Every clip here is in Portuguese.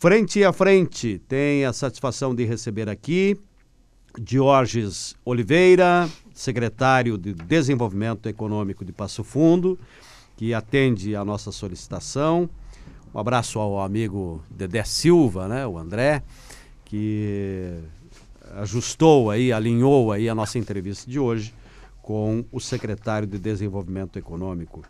Frente a frente, tem a satisfação de receber aqui Diorges Oliveira, secretário de Desenvolvimento Econômico de Passo Fundo, que atende a nossa solicitação. Um abraço ao amigo Dedé Silva, né, o André, que ajustou aí, alinhou aí a nossa entrevista de hoje com o secretário de Desenvolvimento Econômico.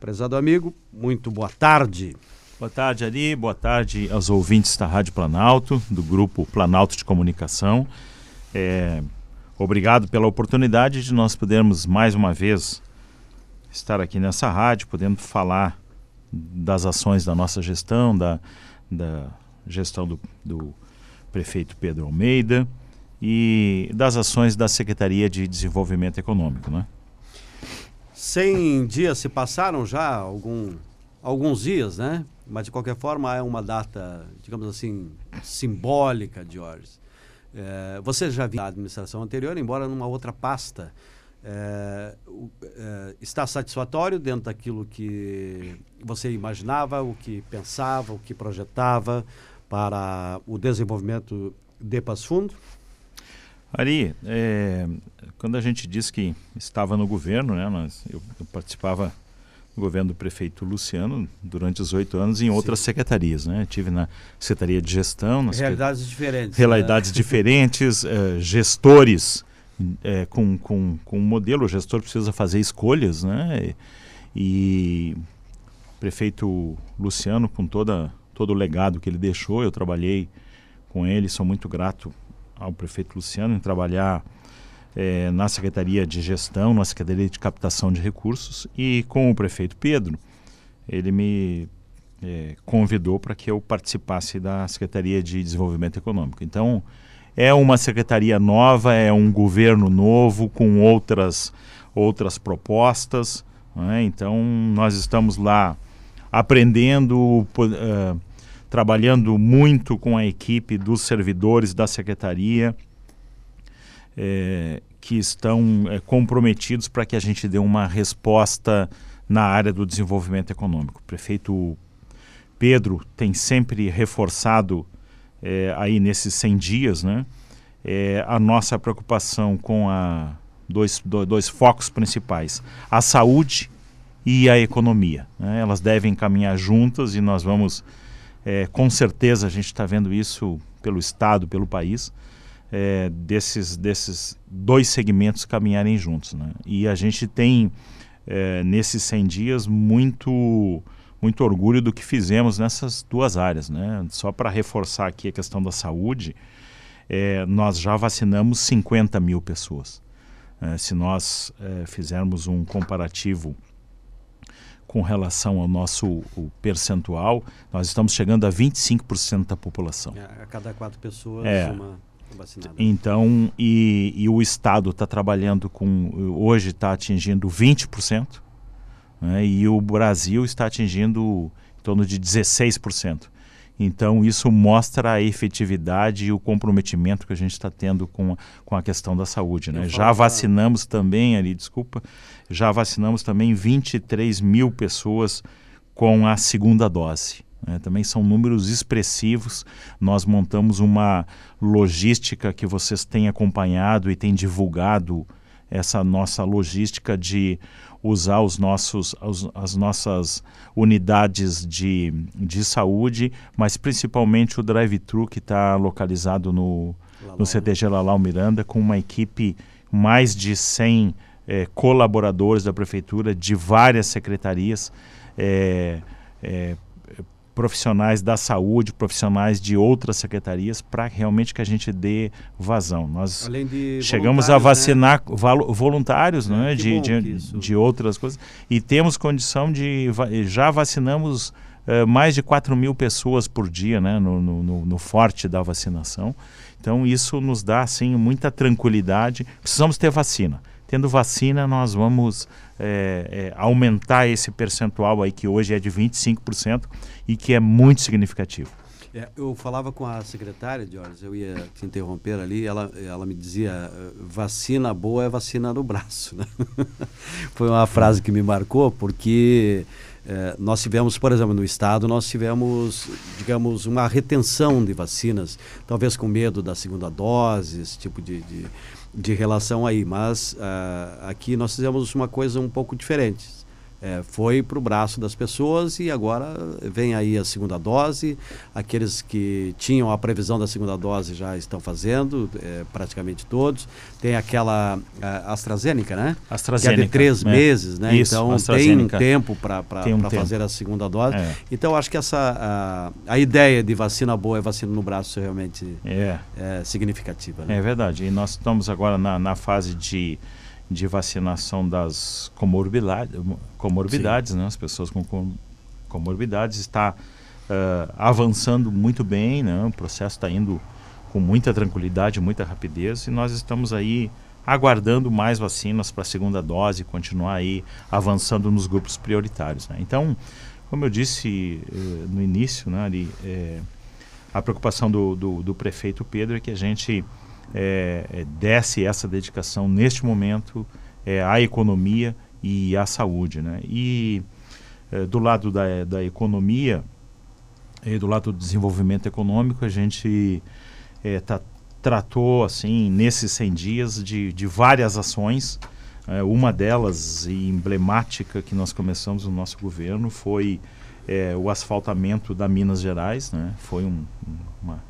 Prezado amigo, muito boa tarde. Boa tarde, Ari. Boa tarde aos ouvintes da Rádio Planalto, do grupo Planalto de Comunicação. É, obrigado pela oportunidade de nós podermos mais uma vez estar aqui nessa rádio, podendo falar das ações da nossa gestão, da, da gestão do, do prefeito Pedro Almeida e das ações da Secretaria de Desenvolvimento Econômico. Né? 100 dias se passaram já, algum, alguns dias, né? Mas, de qualquer forma, é uma data, digamos assim, simbólica, Jorge. É, você já viu a administração anterior, embora numa outra pasta. É, é, está satisfatório dentro daquilo que você imaginava, o que pensava, o que projetava para o desenvolvimento de Passo Fundo? Ari, é, quando a gente diz que estava no governo, né, nós, eu, eu participava governo do prefeito Luciano durante os oito anos em outras Sim. secretarias, né? Tive na Secretaria de Gestão, realidades diferentes, realidades né? diferentes, uh, gestores uh, com, com, com um modelo, o gestor precisa fazer escolhas, né? E, e prefeito Luciano com toda todo o legado que ele deixou, eu trabalhei com ele, sou muito grato ao prefeito Luciano em trabalhar é, na Secretaria de Gestão, na Secretaria de Captação de Recursos e com o prefeito Pedro, ele me é, convidou para que eu participasse da Secretaria de Desenvolvimento Econômico. Então, é uma secretaria nova, é um governo novo com outras, outras propostas. Né? Então, nós estamos lá aprendendo, uh, trabalhando muito com a equipe dos servidores da secretaria é, que estão é, comprometidos para que a gente dê uma resposta na área do desenvolvimento econômico. O prefeito Pedro tem sempre reforçado é, aí nesses 100 dias né, é, a nossa preocupação com a, dois, dois focos principais, a saúde e a economia. Né? Elas devem caminhar juntas e nós vamos, é, com certeza, a gente está vendo isso pelo Estado, pelo país, é, desses, desses dois segmentos caminharem juntos. Né? E a gente tem, é, nesses 100 dias, muito, muito orgulho do que fizemos nessas duas áreas. Né? Só para reforçar aqui a questão da saúde, é, nós já vacinamos 50 mil pessoas. É, se nós é, fizermos um comparativo com relação ao nosso percentual, nós estamos chegando a 25% da população. É, a cada quatro pessoas, é, uma Então, e, e o Estado está trabalhando com, hoje está atingindo 20%, né, e o Brasil está atingindo em torno de 16%. Então, isso mostra a efetividade e o comprometimento que a gente está tendo com, com a questão da saúde. Né? Já vacinamos também, ali, desculpa, já vacinamos também 23 mil pessoas com a segunda dose. Né? Também são números expressivos. Nós montamos uma logística que vocês têm acompanhado e têm divulgado essa nossa logística de usar os nossos, as, as nossas unidades de, de saúde, mas principalmente o drive-thru que está localizado no, no CTG Lalau Miranda, com uma equipe mais de 100 é, colaboradores da prefeitura, de várias secretarias, é, é, profissionais da saúde, profissionais de outras secretarias, para realmente que a gente dê vazão. Nós chegamos a né? vacinar né? voluntários é, né, de, de, de, outras coisas e temos condição de. Já vacinamos uh, mais de 4 mil pessoas por dia né, no, no, no forte da vacinação. Então, isso nos dá assim, muita tranquilidade. Precisamos ter vacina. Tendo vacina, nós vamos é, é, aumentar esse percentual aí que hoje é de 25% e que é muito significativo. É, eu falava com a secretária, Jorge, eu ia te interromper ali, ela, ela me dizia, vacina boa é vacina no braço. Né? Foi uma frase que me marcou, porque é, nós tivemos, por exemplo, no estado, nós tivemos, digamos, uma retenção de vacinas, talvez com medo da segunda dose, esse tipo de, de, de relação aí. Mas uh, aqui nós fizemos uma coisa um pouco diferente é, foi para o braço das pessoas e agora vem aí a segunda dose. Aqueles que tinham a previsão da segunda dose já estão fazendo, é, praticamente todos. Tem aquela AstraZeneca, né? AstraZeneca. Que é de três né? meses, né? Isso, então tem um tempo para um fazer a segunda dose. É. Então acho que essa a, a, ideia de vacina boa e vacina no braço realmente é, é significativa. Né? É verdade. E nós estamos agora na, na fase de de vacinação das comorbidades, comorbidades né? as pessoas com comorbidades está uh, avançando muito bem, né? o processo está indo com muita tranquilidade, muita rapidez e nós estamos aí aguardando mais vacinas para a segunda dose, continuar aí avançando nos grupos prioritários. Né? Então, como eu disse uh, no início, né, ali, é, a preocupação do, do, do prefeito Pedro é que a gente é, é, desse essa dedicação neste momento é, à economia e à saúde. Né? E é, do lado da, da economia e do lado do desenvolvimento econômico, a gente é, tá, tratou, assim, nesses 100 dias, de, de várias ações. É, uma delas, emblemática, que nós começamos no nosso governo, foi o asfaltamento da Minas Gerais. Né? Foi um, uma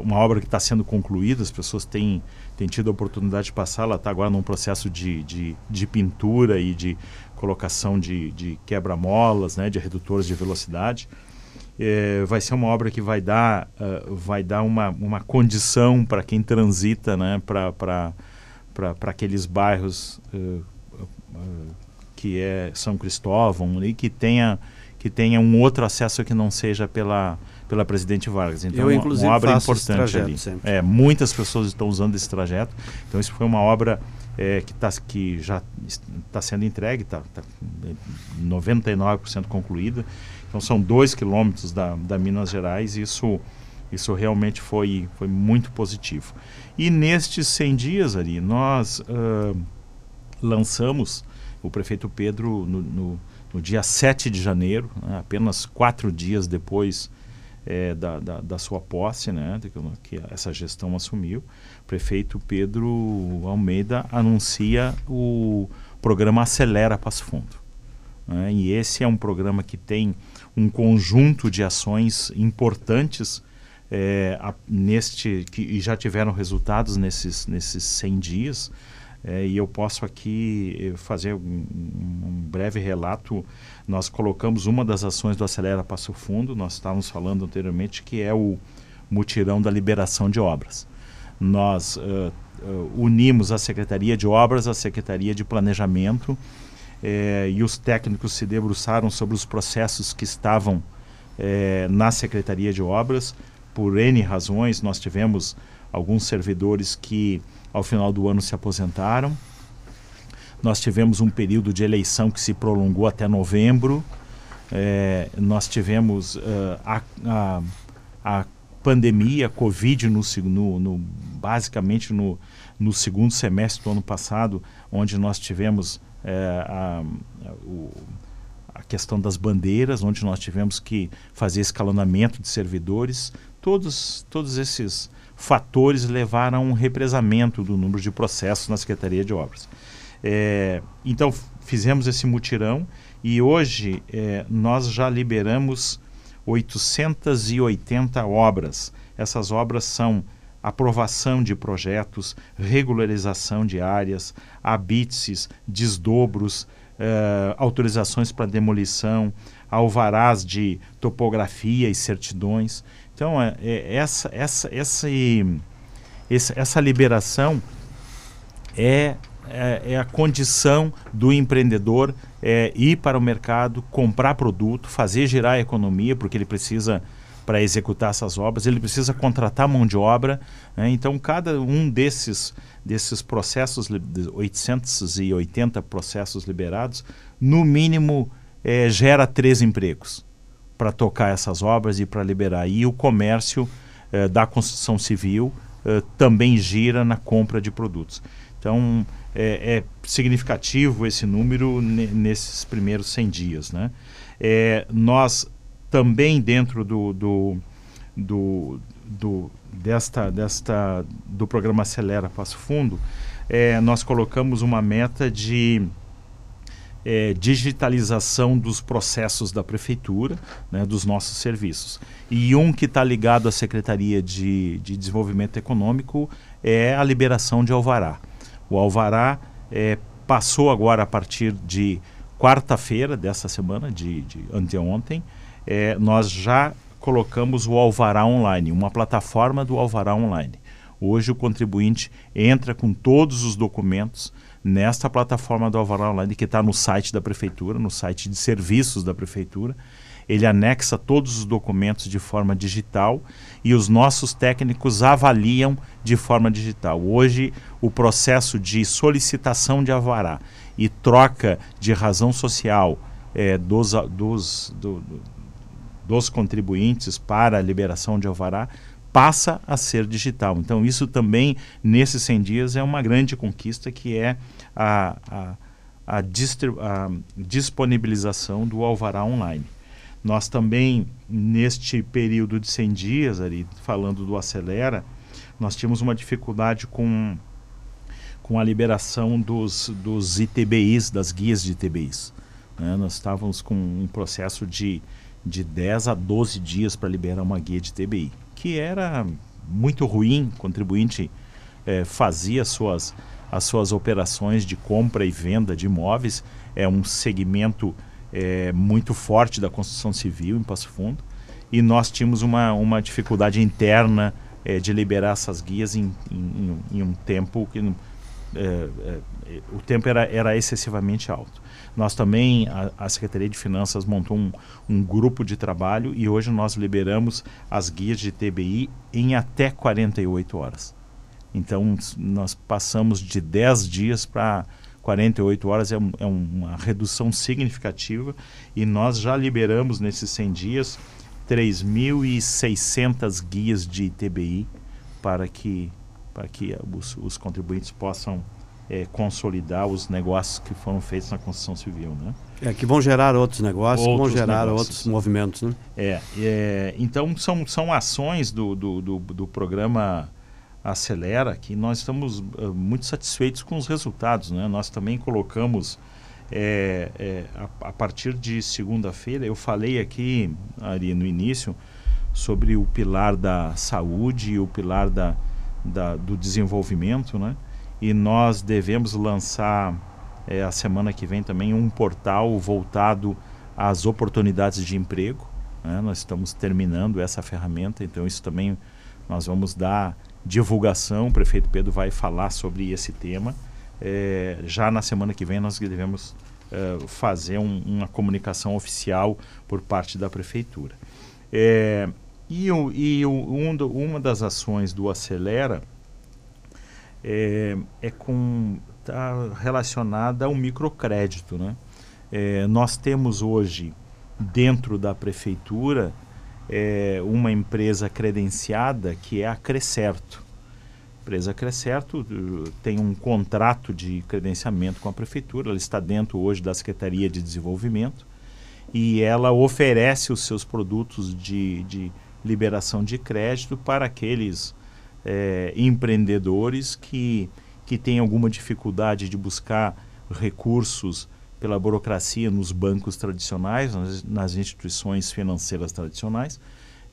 uma obra que está sendo concluída, as pessoas têm, têm tido a oportunidade de passar, ela está agora num processo de, de, de, pintura e de colocação de, de quebra-molas, né, de redutores de velocidade. É, vai ser uma obra que vai dar, uh, vai dar uma, uma condição para quem transita né, para aqueles bairros uh, uh, que é São Cristóvão e que tenha, que tenha um outro acesso que não seja pela pela Presidente Vargas. Então, Eu, inclusive, uma, obra importante ali. Sempre. É, muitas pessoas estão usando esse trajeto. Então, isso foi uma obra é, que, tá, que já está sendo entregue, está tá 99% tá concluída. Então, são dois quilômetros da, da Minas Gerais e isso, isso realmente foi, foi muito positivo. E nestes 100 dias ali, nós uh, lançamos, o prefeito Pedro, no, no, no dia 7 de janeiro, né, apenas quatro dias depois é, da, da, da, sua posse, né, que essa gestão assumiu, o prefeito Pedro Almeida anuncia o programa Acelera Passo Fundo. Né, e esse é um programa que tem um conjunto de ações importantes é, a, neste que já tiveram resultados nesses, nesses 100 dias. É, e eu posso aqui eh, fazer um, um, breve relato. Nós colocamos uma das ações do Acelera Passo Fundo, nós estávamos falando anteriormente, que é o mutirão da liberação de obras. Nós uh, uh, unimos a Secretaria de Obras, a Secretaria de Planejamento, e os técnicos se debruçaram sobre os processos que estavam na Secretaria de Obras. Por N razões, nós tivemos alguns servidores que ao final do ano se aposentaram. Nós tivemos um período de eleição que se prolongou até novembro. É, nós tivemos uh, a, a, a, pandemia, a Covid, no, no, no, basicamente no, no segundo semestre do ano passado, onde nós tivemos é, a, o, a questão das bandeiras, onde nós tivemos que fazer escalonamento de servidores. Todos, todos esses fatores levaram a um represamento do número de processos na Secretaria de Obras. É, então, fizemos esse mutirão e hoje é, nós já liberamos 880 obras. Essas obras são aprovação de projetos, regularização de áreas, habítices, desdobros, é, autorizações para demolição, alvarás de topografia e certidões. Então, é, é, essa, essa, essa, liberação é, é, é, a condição do empreendedor é, ir para o mercado, comprar produto, fazer girar a economia, porque ele precisa, para executar essas obras, ele precisa contratar mão de obra. Né? Então, cada um desses, desses processos, 880 processos liberados, no mínimo é, gera três empregos para tocar essas obras e para liberar. E o comércio eh, da construção civil eh, também gira na compra de produtos. Então, é, é significativo esse número nesses primeiros 100 dias. Né? É, nós também dentro do, do, do, do, desta, desta, do programa Acelera Passo Fundo, é, nós colocamos uma meta de é, digitalização dos processos da prefeitura, né, dos nossos serviços. E um que está ligado à Secretaria de, de Desenvolvimento Econômico é a liberação de alvará. O alvará é, passou agora a partir de quarta-feira dessa semana, de, de anteontem, é, nós já colocamos o Alvará Online, uma plataforma do Alvará Online. Hoje o contribuinte entra com todos os documentos nesta plataforma do Alvará Online que está no site da prefeitura, no site de serviços da prefeitura. Ele anexa todos os documentos de forma digital e os nossos técnicos avaliam de forma digital. Hoje, o processo de solicitação de alvará e troca de razão social é, dos, dos, do, dos contribuintes para a liberação de alvará passa a ser digital. Então, isso também, nesses 100 dias, é uma grande conquista, que é a, a, a, a disponibilização do alvará online. Nós também, neste período de 100 dias, ali, falando do Acelera, nós tínhamos uma dificuldade com, com a liberação dos, dos ITBIs, das guias de ITBIs. Né? Nós estávamos com um processo de de 10 a 12 dias para liberar uma guia de TBI, que era muito ruim, o contribuinte é, fazia suas, as suas operações de compra e venda de imóveis, é um segmento é, muito forte da construção civil em Passo Fundo, e nós tínhamos uma, uma dificuldade interna é, de liberar essas guias em, em, em um tempo que é, é, o tempo era, era excessivamente alto. Nós também, a, a Secretaria de Finanças montou um, um, grupo de trabalho e hoje nós liberamos as guias de TBI em até 48 horas. Então, nós passamos de 10 dias para 48 horas, é, um, é, uma redução significativa e nós já liberamos nesses 100 dias 3.600 guias de TBI para que, para que os, os contribuintes possam é, consolidar os negócios que foram feitos na construção civil, né? É, que vão gerar outros negócios, outros vão gerar negócios. outros movimentos, né? É, é, então são, são ações do, do, do, do, programa Acelera que nós estamos uh, muito satisfeitos com os resultados, né? Nós também colocamos é, é, a, a, partir de segunda-feira, eu falei aqui, ali no início, sobre o pilar da saúde e o pilar da, da do desenvolvimento, né? e nós devemos lançar é, a semana que vem também um portal voltado às oportunidades de emprego. Né? Nós estamos terminando essa ferramenta, então isso também nós vamos dar divulgação. O prefeito Pedro vai falar sobre esse tema. É, já na semana que vem nós devemos é, fazer um, uma comunicação oficial por parte da prefeitura. É, e, e um, uma das ações do Acelera é, é com está relacionada ao microcrédito, né? É, nós temos hoje dentro da prefeitura é, uma empresa credenciada que é a Crescerto. A empresa Crescerto uh, tem um contrato de credenciamento com a prefeitura, ela está dentro hoje da Secretaria de Desenvolvimento e ela oferece os seus produtos de, de liberação de crédito para aqueles é, empreendedores que, que têm alguma dificuldade de buscar recursos pela burocracia nos bancos tradicionais, nas, nas instituições financeiras tradicionais.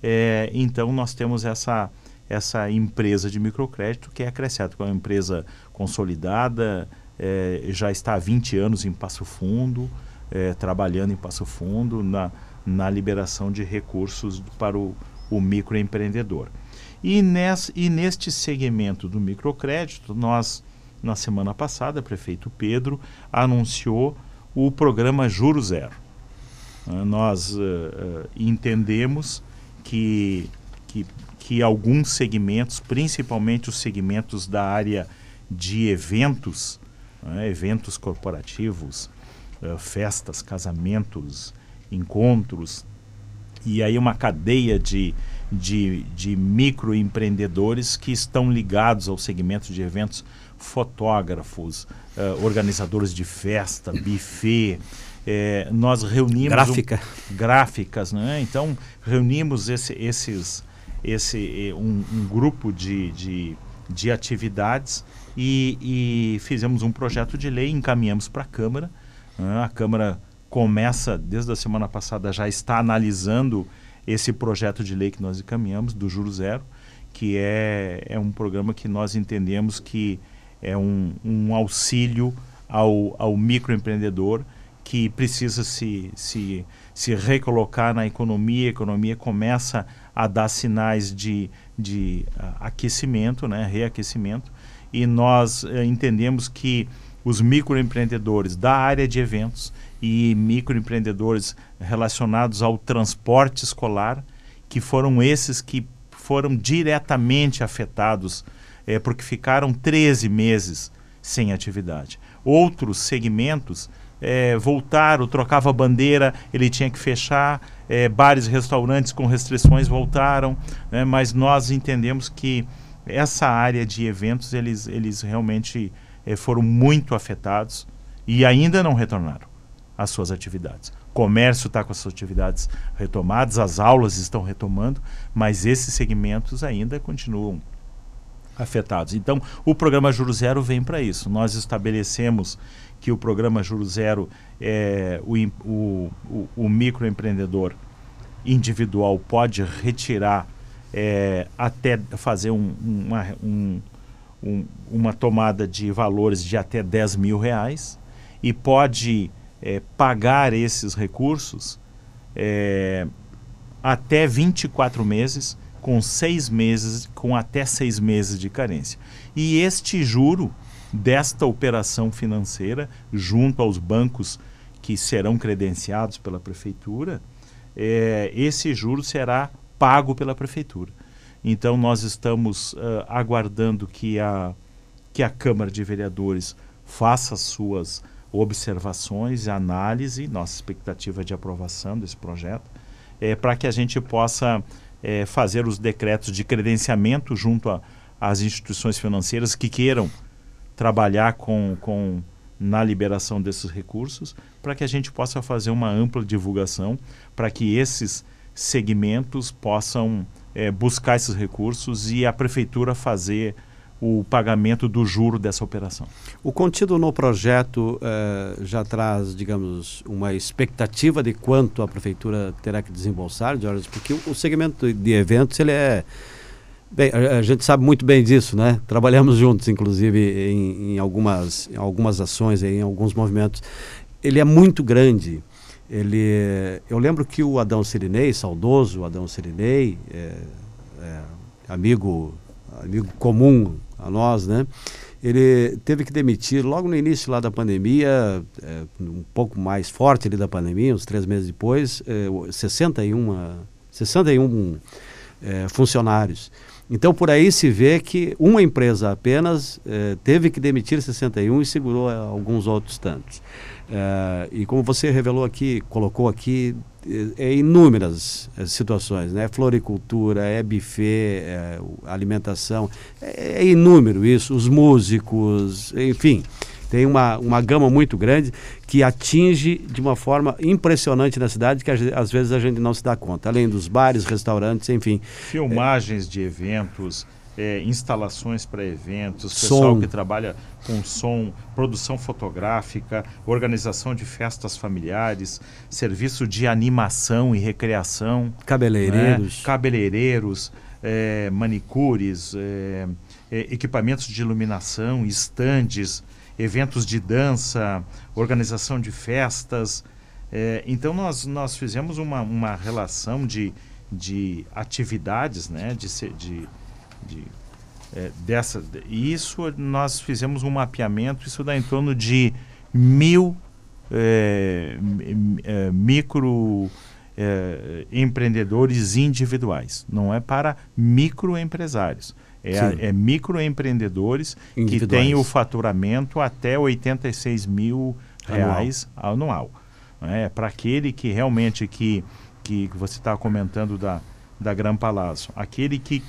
É, então, nós temos essa, essa empresa de microcrédito que é a Cresceto, que é uma empresa consolidada, é, já está há 20 anos em Passo Fundo, é, trabalhando em Passo Fundo na, na liberação de recursos para o, o microempreendedor. E, nesse, e neste segmento do microcrédito, nós, na semana passada, o prefeito Pedro anunciou o programa Juro Zero. Uh, nós uh, uh, entendemos que, que, que alguns segmentos, principalmente os segmentos da área de eventos, eventos corporativos, festas, casamentos, encontros, e aí uma cadeia de, de, de microempreendedores que estão ligados ao segmento de eventos, fotógrafos, uh, organizadores de festa, buffet, é, nós reunimos Gráfica. Um, gráficas, né? Então reunimos esse, esses esse um, um grupo de, de, de atividades e, e, fizemos um projeto de lei, encaminhamos para a Câmara. Né? A Câmara começa desde a semana passada já está analisando esse projeto de lei que nós encaminhamos do Juro Zero, que é, é um programa que nós entendemos que é um, um auxílio ao, ao microempreendedor que precisa se, se, se recolocar na economia, a economia começa a dar sinais de, de uh, aquecimento, né, reaquecimento, e nós uh, entendemos que os microempreendedores da área de eventos e microempreendedores relacionados ao transporte escolar, que foram esses que foram diretamente afetados, é, porque ficaram 13 meses sem atividade. Outros segmentos é, voltaram, trocava bandeira, ele tinha que fechar, é, bares e restaurantes com restrições voltaram, né, mas nós entendemos que essa área de eventos, eles, eles realmente é, foram muito afetados e ainda não retornaram às suas atividades. Comércio está com as suas atividades retomadas, as aulas estão retomando, mas esses segmentos ainda continuam afetados. Então, o programa Juro Zero vem para isso. Nós estabelecemos que o programa Juro Zero, é, o, o, o, o microempreendedor individual pode retirar é, até fazer um, uma, um, um, uma tomada de valores de até 10 mil reais e pode é, pagar esses recursos é, até 24 meses, com seis meses, com até seis meses de carência. E este juro desta operação financeira junto aos bancos que serão credenciados pela prefeitura, é, esse juro será pago pela prefeitura. Então nós estamos uh, aguardando que a, que a Câmara de Vereadores faça suas observações e análise, nossa expectativa de aprovação desse projeto, é, para que a gente possa é, fazer os decretos de credenciamento junto às instituições financeiras que queiram trabalhar com, com na liberação desses recursos, para que a gente possa fazer uma ampla divulgação, para que esses segmentos possam é, buscar esses recursos e a prefeitura fazer o pagamento do juro dessa operação. O contido no projeto eh, já traz, digamos, uma expectativa de quanto a prefeitura terá que desembolsar, Jorge, porque o, segmento de eventos ele é Bem, a, a, gente sabe muito bem disso, né? Trabalhamos juntos, inclusive, em, em algumas, em algumas ações, em alguns movimentos. Ele é muito grande. Ele, eu lembro que o Adão Sirinei, saudoso Adão Sirinei, é, é, amigo, amigo comum a nós, né? Ele teve que demitir logo no início lá da pandemia, é, um pouco mais forte ali da pandemia, uns três meses depois, é, 61, 61 é, funcionários. Então, por aí se vê que uma empresa apenas eh, teve que demitir 61 e segurou alguns outros tantos. Eh, e como você revelou aqui, colocou aqui, é inúmeras situações, né? Floricultura, é buffet, é alimentação, é, é inúmero isso, os músicos, enfim tem uma, uma gama muito grande que atinge de uma forma impressionante na cidade que às vezes a gente não se dá conta. Além dos bares, restaurantes, enfim. Filmagens é, de eventos, é, instalações para eventos, som. pessoal que trabalha com som, produção fotográfica, organização de festas familiares, serviço de animação e recreação. Cabeleireiros. Né? Cabeleireiros, é, manicures, é, é, equipamentos de iluminação, estandes, eventos de dança, organização de festas. É, então nós, nós fizemos uma, uma relação de, de atividades, né, de, de, de é, dessa, isso nós fizemos um mapeamento, isso dá em torno de mil é, é micro é, empreendedores individuais, não é para microempresários. É, é microempreendedores que têm o faturamento até 86 mil reais anual. anual é? Para aquele que realmente que, que você está comentando da, da Gran Palazzo, aquele que,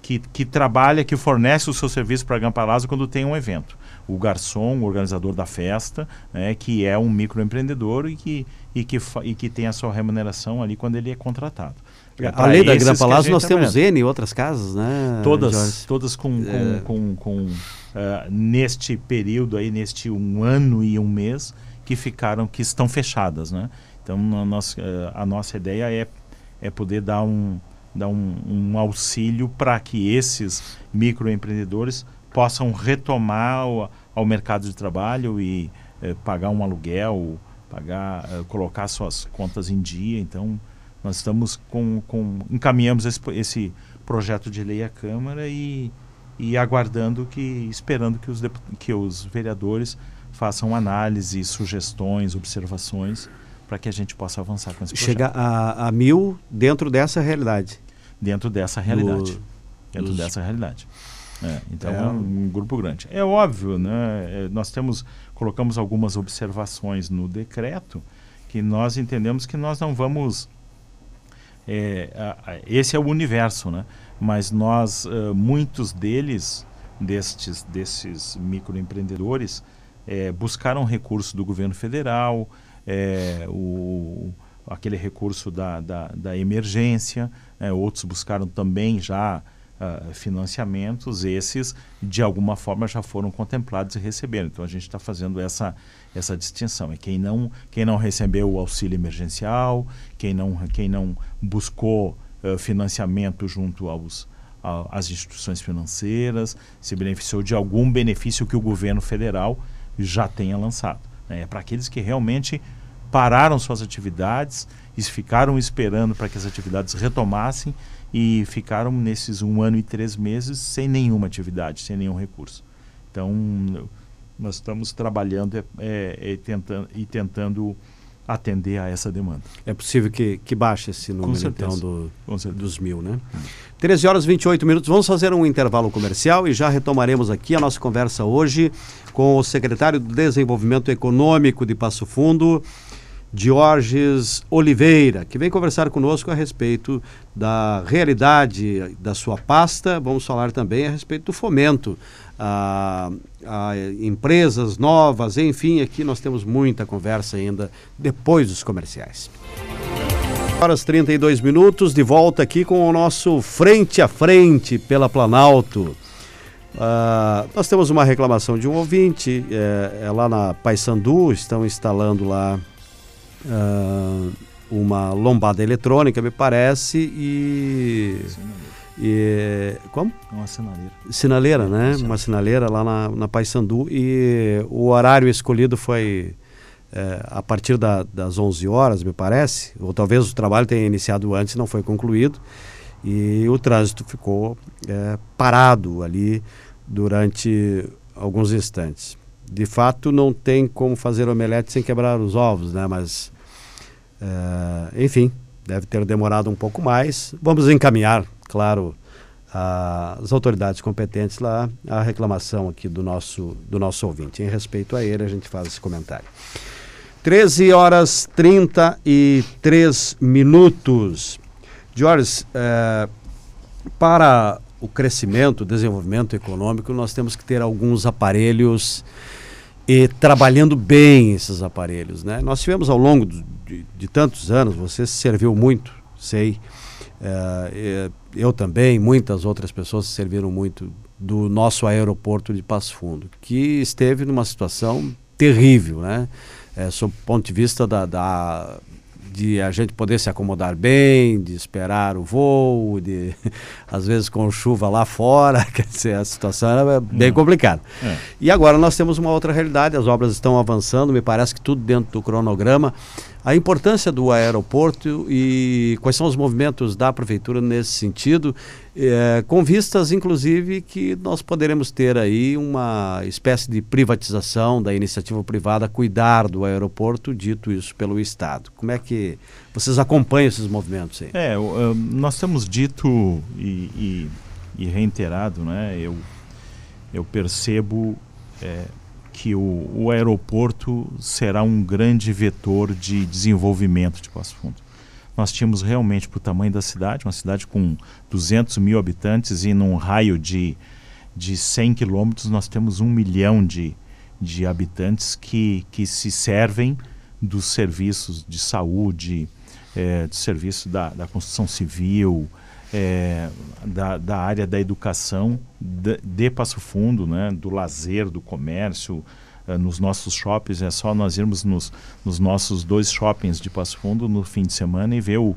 que, que trabalha, que fornece o seu serviço para a Gampalazzo quando tem um evento. O garçom, o organizador da festa, né, que é um microempreendedor e que, e, que e que tem a sua remuneração ali quando ele é contratado. É, Além da Gran Palácio, nós temos N outras casas, né? Todas, todas com, com, é. com, com uh, neste período aí, neste um ano e um mês, que ficaram, que estão fechadas, né? Então, a nossa, uh, a nossa ideia é, é poder dar um, dar um, um auxílio para que esses microempreendedores possam retomar o, ao mercado de trabalho e uh, pagar um aluguel, pagar, colocar suas contas em dia. Então, nós estamos com, com encaminhamos esse, esse projeto de lei à Câmara e, e aguardando que, esperando que os, que os vereadores façam análise, sugestões, observações para que a gente possa avançar com esse projeto. Chegar a, a mil dentro dessa realidade. Dentro dessa realidade. Do, dentro dos... dessa realidade. É, então é um, um, grupo grande. É óbvio, né? É, nós temos colocamos algumas observações no decreto que nós entendemos que nós não vamos é, a, a, esse é o universo, né? Mas nós, uh, muitos deles, destes, desses microempreendedores, é, buscaram recurso do governo federal, é, o, aquele recurso da, da, da emergência, é, outros buscaram também já uh, financiamentos, esses de alguma forma já foram contemplados e receberam. Então a gente está fazendo essa, essa distinção. É quem não, quem não recebeu o auxílio emergencial, quem não, quem não buscou uh, financiamento junto aos, às instituições financeiras, se beneficiou de algum benefício que o governo federal já tenha lançado. Né? É para aqueles que realmente pararam suas atividades e ficaram esperando para que as atividades retomassem e ficaram nesses um ano e três meses sem nenhuma atividade, sem nenhum recurso. Então, nós estamos trabalhando é, é, é, tentando, e tentando atender a essa demanda. É possível que, que baixe esse número, então, do, dos mil, né? Hum. 13 horas e 28 minutos. Vamos fazer um intervalo comercial e já retomaremos aqui a nossa conversa hoje com o secretário do Desenvolvimento Econômico de Passo Fundo, Diorges Oliveira, que vem conversar conosco a respeito da realidade da sua pasta. Vamos falar também a respeito do fomento a, a empresas novas, enfim, aqui nós temos muita conversa ainda depois dos comerciais. Horas 32 minutos, de volta aqui com o nosso Frente a Frente pela Planalto. Uh, nós temos uma reclamação de um ouvinte, é, é lá na Paysandu, estão instalando lá uh, uma lombada eletrônica, me parece, e. E, como? Uma sinaleira. Sinaleira, né? Uma sinaleira lá na, na Paysandu. E o horário escolhido foi é, a partir da, das 11 horas, me parece. Ou talvez o trabalho tenha iniciado antes e não foi concluído. E o trânsito ficou é, parado ali durante alguns instantes. De fato, não tem como fazer omelete sem quebrar os ovos, né? Mas é, enfim, deve ter demorado um pouco mais. Vamos encaminhar, claro, as autoridades competentes lá a reclamação aqui do nosso, do nosso ouvinte. Em respeito a ele, a gente faz esse comentário. 13 horas 33 minutos. Jorge, é, para o crescimento, o desenvolvimento econômico, nós temos que ter alguns aparelhos e trabalhando bem esses aparelhos. Né? Nós tivemos ao longo de, de, tantos anos, você se serviu muito, sei, é, eu também, muitas outras pessoas se serviram muito do nosso aeroporto de Passo Fundo, que esteve numa situação terrível, né? É, sob o ponto de vista da, da de a gente poder se acomodar bem, de esperar o voo, de às vezes com chuva lá fora, quer dizer, a situação era bem complicada. É. E agora nós temos uma outra realidade, as obras estão avançando, me parece que tudo dentro do cronograma. A importância do aeroporto e quais são os movimentos da prefeitura nesse sentido, é, com vistas, inclusive, que nós poderemos ter aí uma espécie de privatização da iniciativa privada cuidar do aeroporto, dito isso pelo Estado. Como é que vocês acompanham esses movimentos aí? É, nós temos dito e, e, e reiterado, né? Eu, eu percebo é, que o, o, aeroporto será um grande vetor de desenvolvimento de Passo Fundo. nós tínhamos realmente, para o tamanho da cidade, uma cidade com 200 mil habitantes e num raio de, de 100 quilômetros, nós temos um milhão de, de habitantes que, que se servem dos serviços de saúde, é, de serviço da, da construção civil, é, da, da área da educação de, de Passo Fundo, né, do lazer, do comércio, é, nos nossos shoppings. É só nós irmos nos, nos nossos dois shoppings de Passo Fundo no fim de semana e ver o,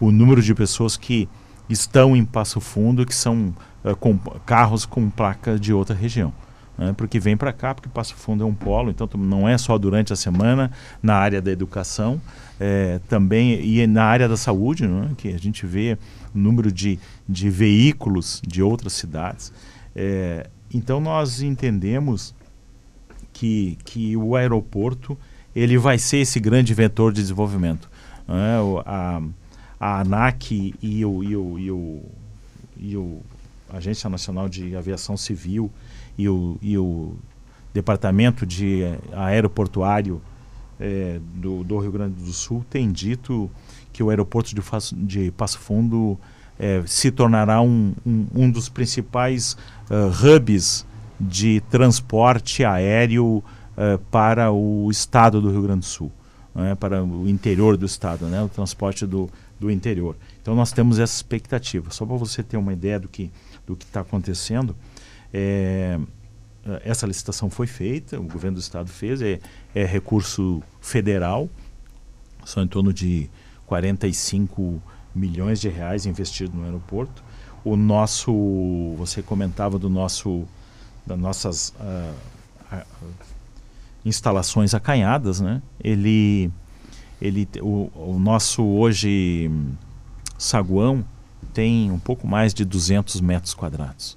o número de pessoas que estão em Passo Fundo que são uh, com carros com placa de outra região né, porque vem para cá, porque Passo Fundo é um polo, então não é só durante a semana, na área da educação, é, também e na área da saúde, né, que a gente vê número de, de veículos de outras cidades. É, então nós entendemos que, que o aeroporto ele vai ser esse grande vetor de desenvolvimento. Né, a, a ANAC e o, e o, e o, e o Agência Nacional de Aviação Civil e o, e o Departamento de Aeroportuário é, do, do, Rio Grande do Sul tem dito que o aeroporto de, de Passo Fundo é, se tornará um, um, um dos principais uh, hubs de transporte aéreo uh, para o estado do Rio Grande do Sul, né, para o interior do estado, né, o transporte do, do interior. Então nós temos essa expectativa. Só para você ter uma ideia do que do que está acontecendo, é, essa licitação foi feita, o governo do estado fez, é, é recurso federal, são em torno de 45 milhões de reais investidos no aeroporto. O nosso, você comentava do nosso, das nossas uh, uh, instalações acanhadas, né? Ele, ele, o, o nosso hoje saguão tem um pouco mais de 200 metros quadrados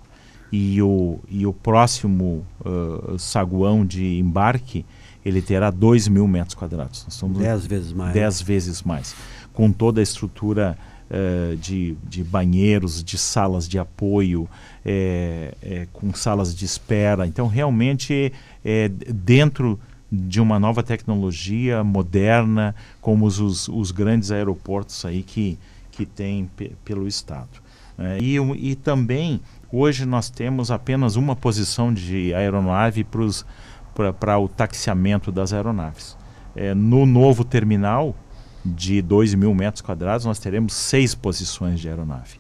e o, e o próximo uh, saguão de embarque ele terá 2 mil metros quadrados. dez vezes mais. Dez vezes mais. Com toda a estrutura uh, de, de banheiros, de salas de apoio, é, é, com salas de espera. Então, realmente, é, dentro de uma nova tecnologia moderna, como os, os, grandes aeroportos aí que, que tem pelo Estado. É, e, e também Hoje nós temos apenas uma posição de aeronave para o taxiamento das aeronaves. No novo terminal de 2 mil metros quadrados, nós teremos seis posições de aeronave.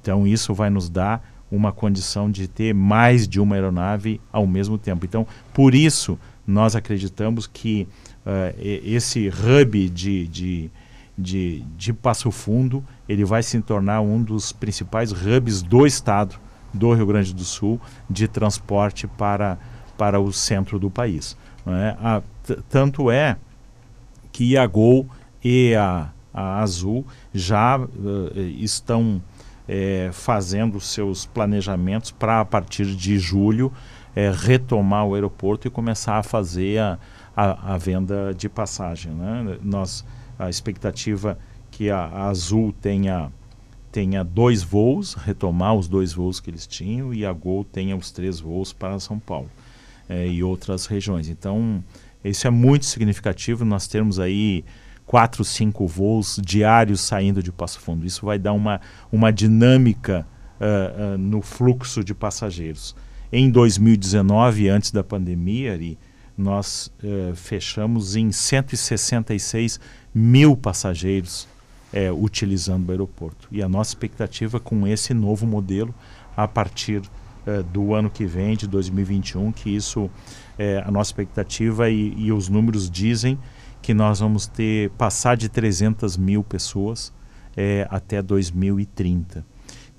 Então, isso vai nos dar uma condição de ter mais de uma aeronave ao mesmo tempo. Então, por isso, nós acreditamos que uh, esse hub de, de de, de Passo Fundo, ele vai se tornar um dos principais hubs do estado do Rio Grande do Sul de transporte para, para o centro do país. É? A, tanto é que a Gol e a, a Azul já uh, estão é, fazendo seus planejamentos para, a partir de julho, é, retomar o aeroporto e começar a fazer a, a, a venda de passagem. Né? Nós a expectativa que a, a Azul tenha tenha dois voos, retomar os dois voos que eles tinham, e a Gol tenha os três voos para São Paulo é, e outras regiões. Então, isso é muito significativo, nós temos aí quatro, cinco voos diários saindo de Passo Fundo. Isso vai dar uma, uma dinâmica uh, uh, no fluxo de passageiros. Em 2019, antes da pandemia, Ari, nós uh, fechamos em 166 mil passageiros é, utilizando o aeroporto. E a nossa expectativa com esse novo modelo, a partir é, do ano que vem, de 2021, que isso a nossa expectativa e, e, os números dizem que nós vamos ter passar de 300 mil pessoas é, até 2030.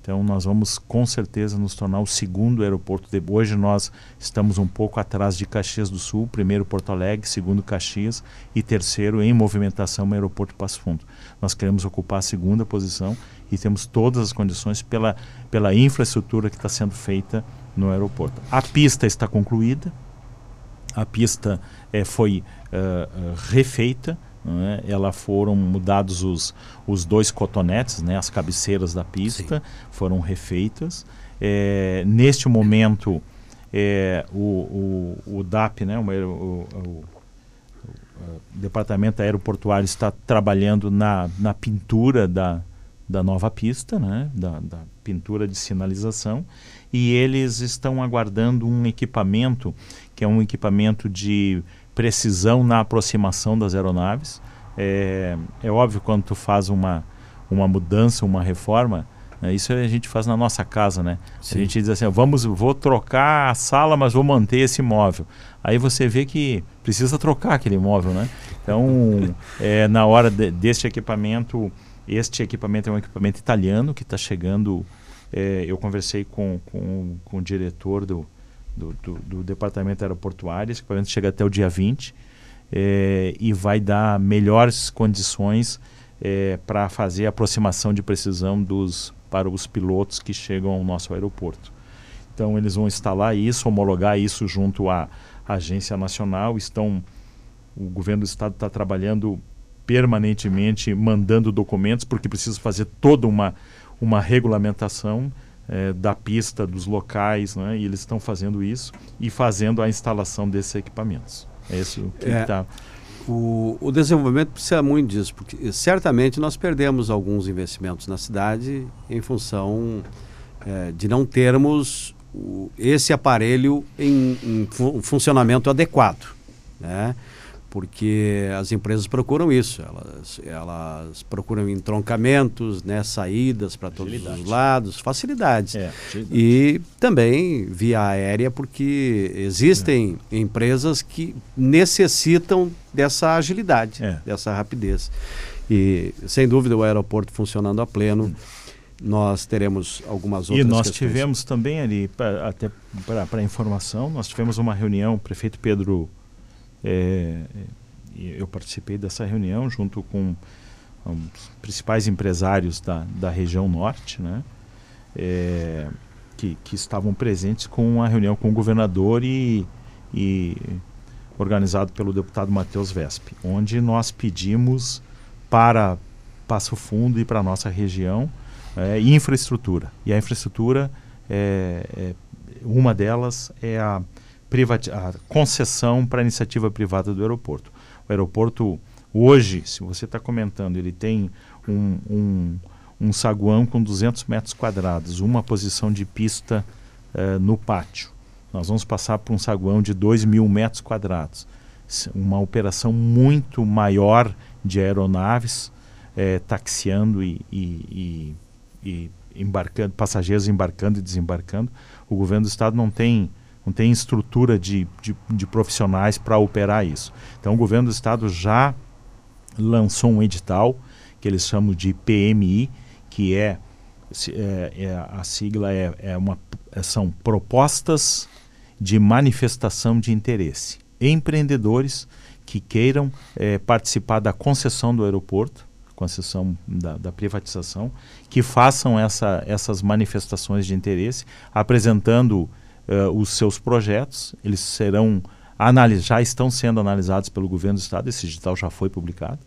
Então nós vamos com certeza nos tornar o segundo aeroporto de hoje nós estamos um pouco atrás de Caxias do Sul, primeiro Porto Alegre, segundo Caxias e terceiro em movimentação o aeroporto Passo Fundo. Nós queremos ocupar a segunda posição e temos todas as condições pela pela infraestrutura que está sendo feita no aeroporto. A pista está concluída, a pista é, foi uh, refeita né? Ela foram mudados os, os dois cotonetes, né? as cabeceiras da pista Sim. foram refeitas. É, neste momento, é, o, o, o, DAP, né? o, o, o departamento aeroportuário está trabalhando na, na pintura da, da nova pista, né, da, da pintura de sinalização, e eles estão aguardando um equipamento que é um equipamento de precisão na aproximação das aeronaves. É, é óbvio quando tu faz uma, uma mudança, uma reforma, né, isso a gente faz na nossa casa, né? Sim. A gente diz assim, vamos, vou trocar a sala, mas vou manter esse móvel. Aí você vê que precisa trocar aquele móvel, né? Então, é, na hora de, deste equipamento, este equipamento é um equipamento italiano que está chegando. É, eu conversei com, com, com o diretor do, do, do, do, departamento aeroportuário. Esse equipamento chega até o dia 20 é, e vai dar melhores condições é, para fazer a aproximação de precisão dos para os pilotos que chegam ao nosso aeroporto. Então eles vão instalar isso, homologar isso junto à agência nacional. Estão o governo do estado está trabalhando permanentemente mandando documentos, porque precisa fazer toda uma, uma regulamentação é, da pista, dos locais, né? e eles estão fazendo isso e fazendo a instalação desses equipamentos. É isso que está. É, o, o, desenvolvimento precisa muito disso, porque certamente nós perdemos alguns investimentos na cidade em função é, de não termos o, esse aparelho em, em funcionamento adequado. Né? Porque as empresas procuram isso, elas, elas procuram entroncamentos, né, saídas para todos os lados, facilidades. É, e também via aérea, porque existem é. empresas que necessitam dessa agilidade, é. dessa rapidez. E, sem dúvida, o aeroporto funcionando a pleno. Hum. Nós teremos algumas outras E nós questões. tivemos também ali, pra, até para informação, nós tivemos uma reunião, o prefeito Pedro é, eu participei dessa reunião junto com os principais empresários da, da região norte, né? É, que, que estavam presentes com a reunião com o governador e, e organizado pelo deputado Matheus Vesp, onde nós pedimos para Passo Fundo e para a nossa região é, infraestrutura. E a infraestrutura, é, é, uma delas é a a concessão para a iniciativa privada do aeroporto. O aeroporto, hoje, se você está comentando, ele tem um, um, um, saguão com 200 metros quadrados, uma posição de pista uh, no pátio. Nós vamos passar por um saguão de 2 mil metros quadrados. Uma operação muito maior de aeronaves eh, taxiando e, e, e, e embarcando, passageiros embarcando e desembarcando. O governo do estado não tem não tem estrutura de, de, de profissionais para operar isso. Então o governo do estado já lançou um edital que eles chamam de PMI, que é, é, é a sigla é, é uma, é, são propostas de manifestação de interesse. Empreendedores que queiram é, participar da concessão do aeroporto, concessão da, da privatização, que façam essa, essas manifestações de interesse, apresentando uh, os seus projetos, eles serão analisados, já estão sendo analisados pelo governo do estado, esse edital já foi publicado,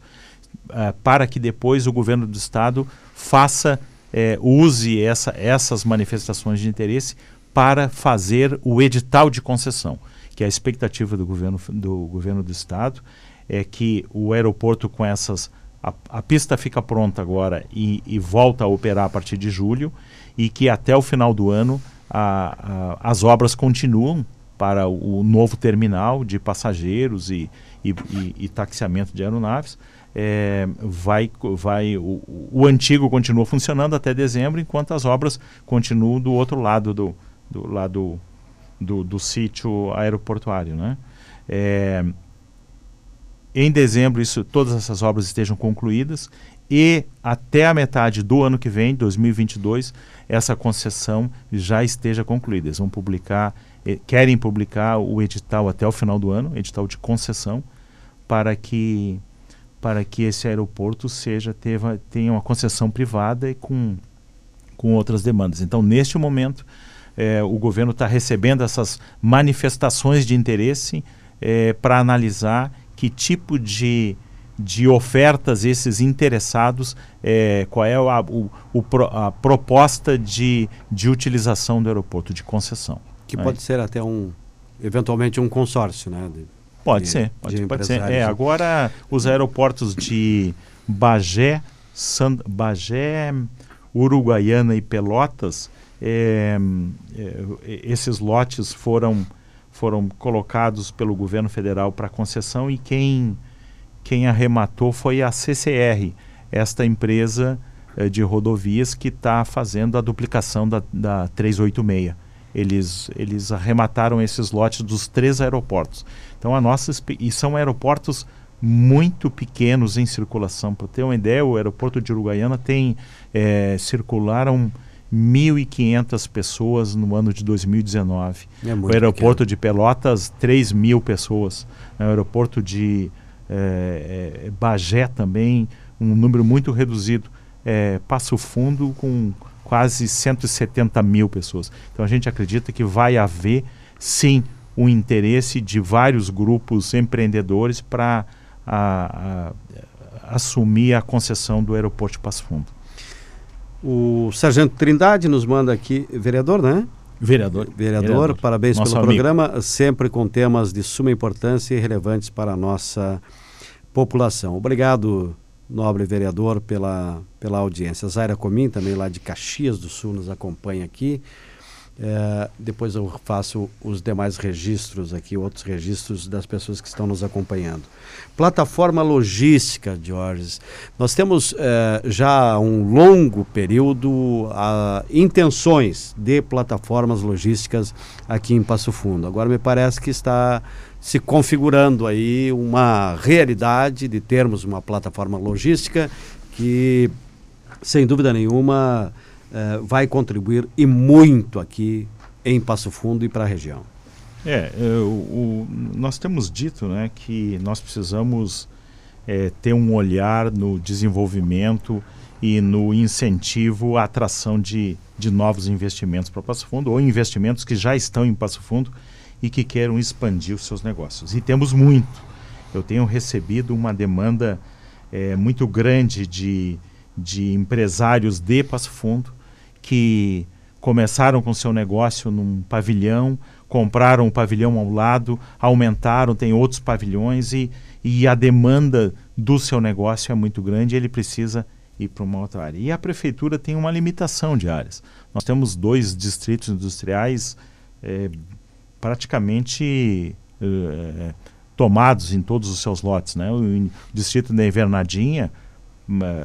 uh, para que depois o governo do estado faça, uh, use essa, essas manifestações de interesse para fazer o edital de concessão, que a expectativa do governo do, governo do estado é que o aeroporto com essas a, a pista fica pronta agora e, e volta a operar a partir de julho e que até o final do ano a, a, as obras continuam para o novo terminal de passageiros e, e, e, e taxiamento de aeronaves. É, vai, vai, o, o, antigo continua funcionando até dezembro, enquanto as obras continuam do outro lado do, do lado do, do sítio aeroportuário. Né? É, em dezembro, isso, todas essas obras estejam concluídas e até a metade do ano que vem, 2022, essa concessão já esteja concluída. Eles vão publicar, eh, querem publicar o edital até o final do ano, edital de concessão, para que para que esse aeroporto seja teva, tenha uma concessão privada e com com outras demandas. Então, neste momento, eh, o governo está recebendo essas manifestações de interesse eh, para analisar que tipo de de ofertas esses interessados, é, qual é a, o, o, a proposta de, de utilização do aeroporto, de concessão. Que né? pode ser até um, eventualmente um consórcio, né? De Pode de, ser, pode, pode ser. É, agora os aeroportos de Bagé, San, Bagé, Uruguaiana e Pelotas, é, é, esses lotes foram, foram colocados pelo governo federal para concessão e quem, quem arrematou foi a CCR, esta empresa é, de rodovias que está fazendo a duplicação da, da 386. Eles, eles arremataram esses lotes dos três aeroportos. Então, a nossa, e são aeroportos muito pequenos em circulação. Para ter uma ideia, o aeroporto de Uruguaiana tem é, circularam 1.500 pessoas no ano de 2019. É o aeroporto pequeno. de Pelotas, 3 mil pessoas. O aeroporto de é, é, Bagé também, um número muito reduzido. É, Passo Fundo com quase 170 mil pessoas. Então a gente acredita que vai haver, sim, um interesse de vários grupos empreendedores para assumir a concessão do aeroporto Passo Fundo. O Sargento Trindade nos manda aqui, vereador, né? Vereador. Vereador, vereador. parabéns Nosso pelo amigo. programa, sempre com temas de suma importância e relevantes para a nossa população. Obrigado, nobre vereador, pela, pela audiência. Zaira Comim, também lá de Caxias do Sul, nos acompanha aqui. É, depois eu faço os demais registros aqui, outros registros das pessoas que estão nos acompanhando. Plataforma logística, Jorge. Nós temos é, já um longo período a, intenções de plataformas logísticas aqui em Passo Fundo. Agora me parece que está se configurando aí uma realidade de termos uma plataforma logística que, sem dúvida nenhuma, uh, vai contribuir e muito aqui em Passo Fundo e para a região. É, o, o, nós temos dito né, que nós precisamos é, ter um olhar no desenvolvimento e no incentivo à atração de, de novos investimentos para Passo Fundo ou investimentos que já estão em Passo Fundo e que queiram expandir os seus negócios. E temos muito. Eu tenho recebido uma demanda é, muito grande de, de empresários de Passo Fundo que começaram com seu negócio num pavilhão, compraram um pavilhão ao lado, aumentaram, tem outros pavilhões e, e a demanda do seu negócio é muito grande ele precisa ir para uma outra área. E a prefeitura tem uma limitação de áreas. Nós temos dois distritos industriais é, praticamente é, tomados em todos os seus lotes. Né? O distrito da Invernadinha,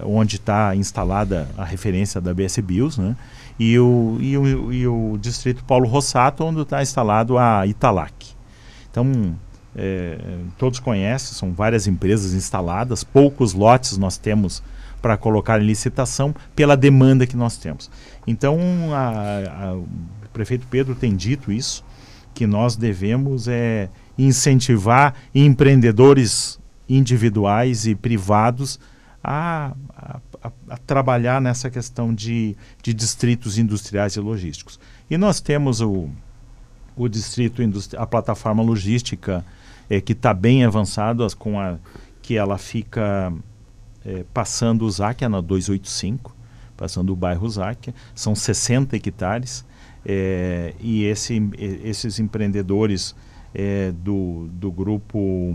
onde está instalada a referência da BS Bios, né? e, o, e, o, e o distrito Paulo Rossato, onde está instalado a Italac. Então, é, todos conhecem, são várias empresas instaladas, poucos lotes nós temos para colocar em licitação pela demanda que nós temos. Então, a, a, o prefeito Pedro tem dito isso, que nós devemos é, incentivar empreendedores individuais e privados a, a, a, trabalhar nessa questão de, de distritos industriais e logísticos. E nós temos o, o distrito, a plataforma logística, é, que está bem avançada, com a, que ela fica é, passando o Záquia na 285, passando o bairro Záquia, são 60 hectares, é, e esse, esses empreendedores é, do, do grupo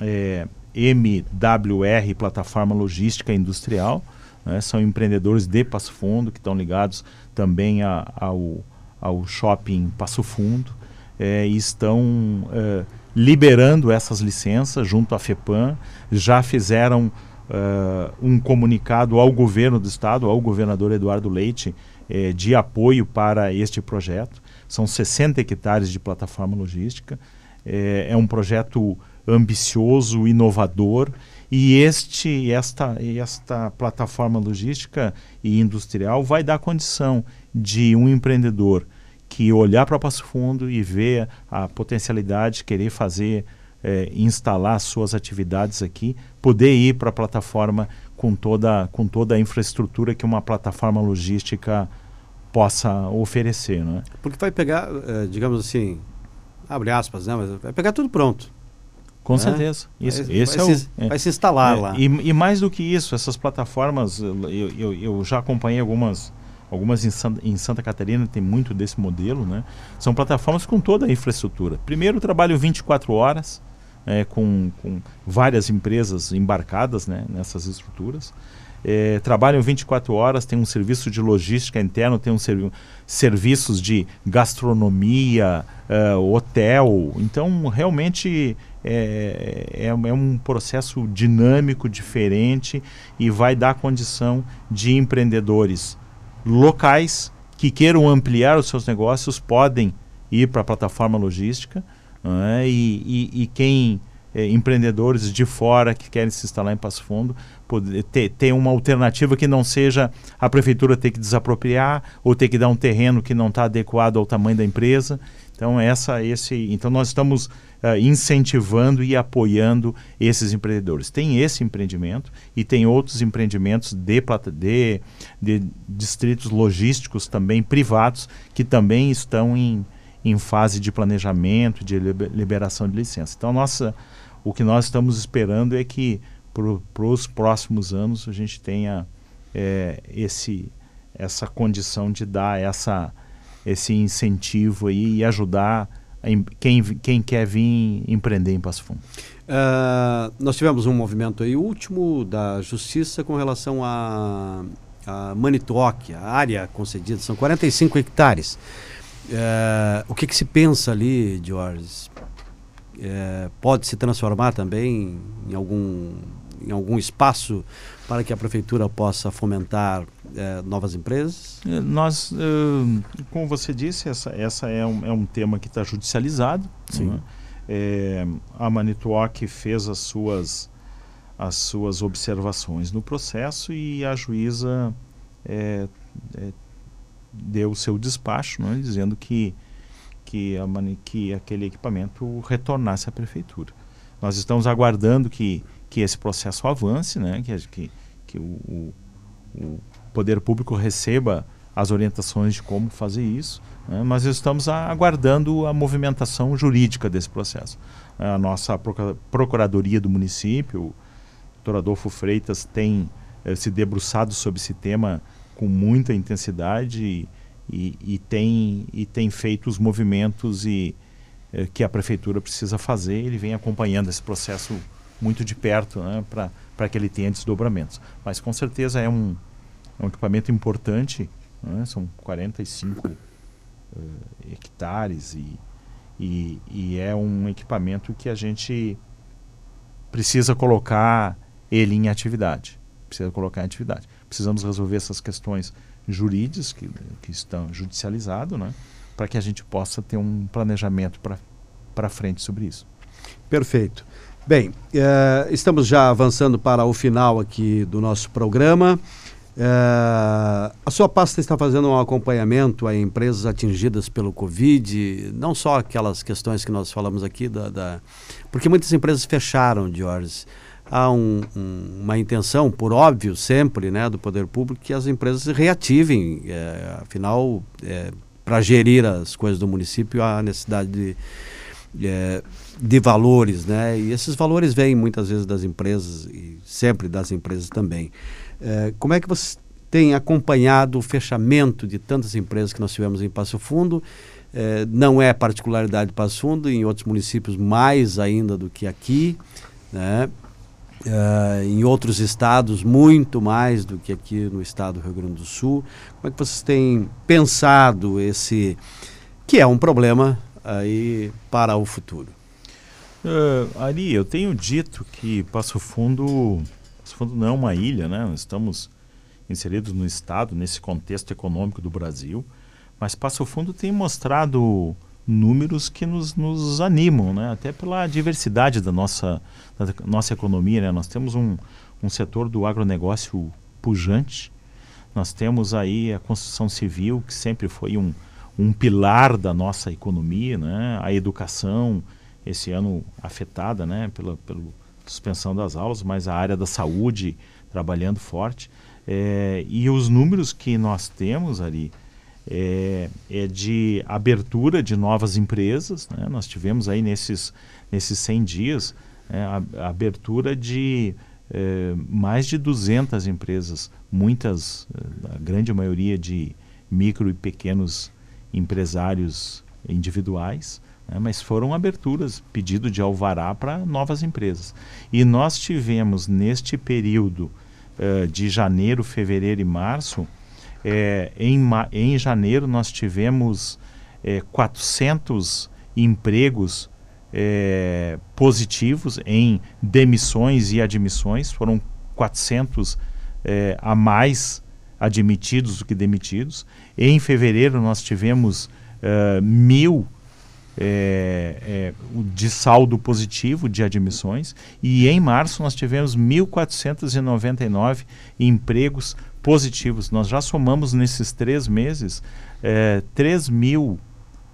é, MWR, Plataforma Logística Industrial. Né? São empreendedores de Passo Fundo que estão ligados também a, ao, ao shopping Passo Fundo é, e estão é, liberando essas licenças junto à FEPAM. Já fizeram é, um comunicado ao governo do estado, ao governador Eduardo Leite, é, de apoio para este projeto. São 60 hectares de plataforma logística. É, é um projeto ambicioso, inovador e este esta esta plataforma logística e industrial vai dar condição de um empreendedor que olhar para Passo Fundo e ver a potencialidade, querer fazer, é, instalar suas atividades aqui, poder ir para a plataforma com toda, com toda a infraestrutura que uma plataforma logística possa oferecer. Né? Porque vai pegar, é, digamos assim, abre aspas, né? mas vai pegar tudo pronto. Com né? certeza. Isso, vai, esse vai é se, o, é. vai se instalar é, lá. E, e, mais do que isso, essas plataformas, eu, eu, eu já acompanhei algumas, algumas em Santa, em Santa, Catarina, tem muito desse modelo, né? São plataformas com toda a infraestrutura. Primeiro, trabalho 24 horas, é, com, com várias empresas embarcadas né, nessas estruturas. É, trabalham 24 horas, tem um serviço de logística interno, tem um servi serviços de gastronomia, uh, hotel. Então, realmente é, é, é, um processo dinâmico, diferente e vai dar condição de empreendedores locais que queiram ampliar os seus negócios podem ir para a plataforma logística é? e, e, e, quem é, empreendedores de fora que querem se instalar em Passo Fundo poder ter, ter uma alternativa que não seja a prefeitura ter que desapropriar ou ter que dar um terreno que não está adequado ao tamanho da empresa então essa esse então nós estamos uh, incentivando e apoiando esses empreendedores tem esse empreendimento e tem outros empreendimentos de, de, de distritos logísticos também privados que também estão em em fase de planejamento, de liberação de licença. Então, nossa, o que nós estamos esperando é que para os próximos anos a gente tenha é, esse, essa condição de dar essa, esse incentivo aí e ajudar quem, quem quer vir empreender em Passo Fundo. Uh, nós tivemos um movimento aí último da Justiça com relação a, a Manitoque, a área concedida, são 45 hectares. É, o que, que, se pensa ali, George? É, pode se transformar também em algum, em algum espaço para que a prefeitura possa fomentar é, novas empresas? É, nós, é, como você disse, essa, essa é, um, é um tema que está judicializado. Sim. Né? É, a Manituoc fez as suas, as suas observações no processo e a juíza é, é, deu o seu despacho, né, dizendo que, que, a, que aquele equipamento retornasse à prefeitura. Nós estamos aguardando que, que esse processo avance, né, que, que, que o, o, poder público receba as orientações de como fazer isso, né, mas estamos aguardando a movimentação jurídica desse processo. A nossa Procuradoria do município, o doutor Adolfo Freitas, tem eh, se debruçado sobre esse tema com muita intensidade e, e, tem, e tem feito os movimentos e, eh, que a prefeitura precisa fazer. Ele vem acompanhando esse processo muito de perto né, para que ele tenha desdobramentos. Mas com certeza é um, é um equipamento importante, né, são 45 uh, eh, hectares e, e, e é um equipamento que a gente precisa colocar ele em atividade. Precisa colocar em atividade precisamos resolver essas questões jurídicas que, que estão judicializadas, né, para que a gente possa ter um planejamento para frente sobre isso. Perfeito. Bem, eh, estamos já avançando para o final aqui do nosso programa. Eh, a sua pasta está fazendo um acompanhamento a empresas atingidas pelo Covid, não só aquelas questões que nós falamos aqui, da, da... porque muitas empresas fecharam, Jorge há um, um, uma intenção, por óbvio, sempre, né, do poder público, que as empresas reativem. É, afinal, é, para gerir as coisas do município, há necessidade de, é, de valores, né? E esses valores vêm muitas vezes das empresas e sempre das empresas também. É, como é que você tem acompanhado o fechamento de tantas empresas que nós tivemos em Passo Fundo? É, não é particularidade de Passo Fundo, em outros municípios mais ainda do que aqui, né? Uh, em outros estados, muito mais do que aqui no estado do Rio Grande do Sul. Como é que vocês têm pensado esse, que é um problema aí para o futuro? Uh, Ari, eu tenho dito que Passo Fundo, Passo Fundo não é uma ilha, né? Nós estamos inseridos no estado, nesse contexto econômico do Brasil, mas Passo Fundo tem mostrado números que nos, nos animam, né? até pela diversidade da nossa, da nossa economia. Né? Nós temos um, um setor do agronegócio pujante, nós temos aí a construção civil, que sempre foi um, um pilar da nossa economia, né? a educação, esse ano afetada né? pela, pela suspensão das aulas, mas a área da saúde trabalhando forte. É, e os números que nós temos ali, é, é de abertura de novas empresas. Né? Nós tivemos aí nesses, nesses 100 dias é, a, a, abertura de é, mais de 200 empresas, muitas, a grande maioria de micro e pequenos empresários individuais. né, mas foram aberturas, pedido de alvará para novas empresas. E nós tivemos neste período uh, de janeiro, fevereiro e março, é, em, em janeiro nós tivemos é, 400 empregos é, positivos em demissões e admissões, foram 400 é, a mais admitidos do que demitidos. Em fevereiro nós tivemos uh, mil é, é, de saldo positivo de admissões e em março nós tivemos 1.499 empregos positivos. Nós já somamos nesses três meses é, 3 mil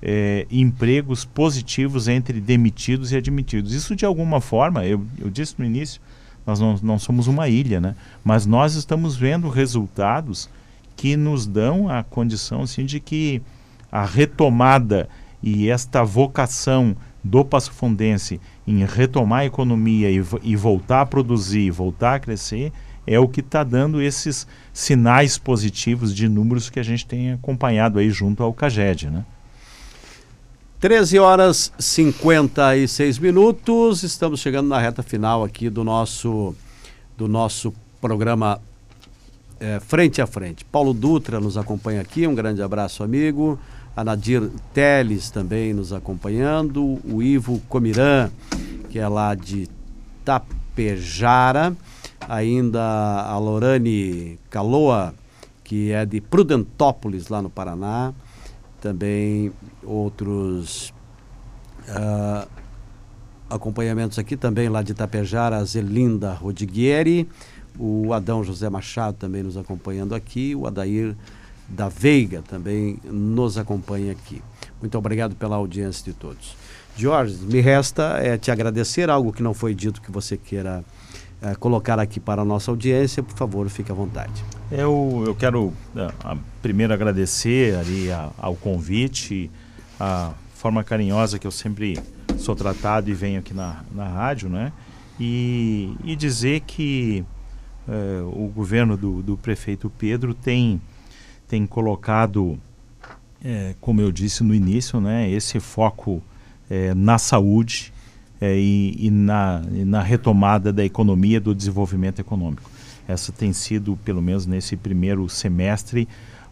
é, empregos positivos entre demitidos e admitidos. Isso de alguma forma, eu, eu disse no início, nós não, não somos uma ilha, né? mas nós estamos vendo resultados que nos dão a condição assim, de que a retomada e esta vocação do Passo Fundense em retomar a economia e, e voltar a produzir, voltar a crescer, é o que está dando esses sinais positivos de números que a gente tem acompanhado aí junto ao CAGED, né? 13 horas 56 minutos, estamos chegando na reta final aqui do nosso, do nosso programa é, Frente a Frente. Paulo Dutra nos acompanha aqui, um grande abraço, amigo. A Nadir Teles também nos acompanhando. O Ivo Comiran, que é lá de Tapejara. Ainda a Lorane Caloa, que é de Prudentópolis, lá no Paraná. Também outros uh, acompanhamentos aqui também lá de Tapejara, a Zelinda Rodiguieri, o Adão José Machado também nos acompanhando aqui, o Adair da Veiga também nos acompanha aqui. Muito obrigado pela audiência de todos. Jorge, me resta é, te agradecer algo que não foi dito que você queira é, colocar aqui para a nossa audiência, por favor, fique à vontade. Eu, eu quero é, primeiro agradecer ali a, ao convite, a forma carinhosa que eu sempre sou tratado e venho aqui na, na rádio, né? E, e dizer que é, o governo do, do prefeito Pedro tem tem colocado, é, como eu disse no início, né, esse foco é, na saúde e, e, na, e na retomada da economia, do desenvolvimento econômico. Essa tem sido, pelo menos nesse primeiro semestre,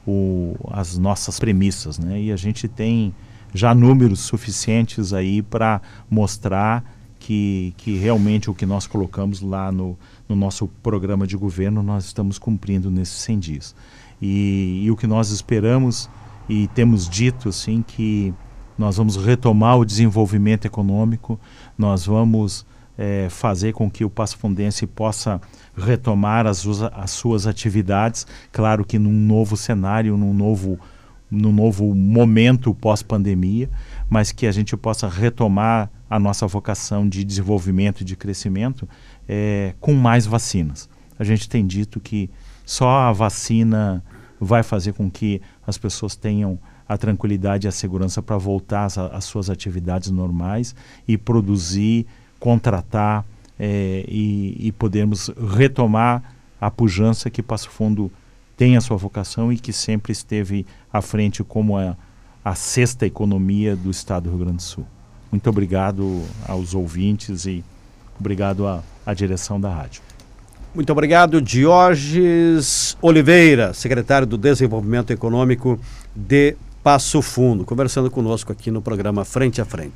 o, as nossas premissas. Né? E a gente tem já números suficientes aí para mostrar que, que realmente o que nós colocamos lá no, no nosso programa de governo nós estamos cumprindo nesses 100 dias. E, e, o que nós esperamos e temos dito assim que nós vamos retomar o desenvolvimento econômico, nós vamos é, fazer com que o Passo Fundense possa retomar as, as suas atividades, claro que num novo cenário, num novo, num novo momento pós-pandemia, mas que a gente possa retomar a nossa vocação de desenvolvimento e de crescimento é, com mais vacinas. A gente tem dito que só a vacina vai fazer com que as pessoas tenham a tranquilidade e a segurança para voltar às, suas atividades normais e produzir, contratar é, e, e podermos retomar a pujança que Passo Fundo tem a sua vocação e que sempre esteve à frente como a, a sexta economia do estado do Rio Grande do Sul. Muito obrigado aos ouvintes e obrigado à, à direção da rádio. Muito obrigado, Diógenes Oliveira, secretário do Desenvolvimento Econômico de Passo Fundo, conversando conosco aqui no programa Frente a Frente.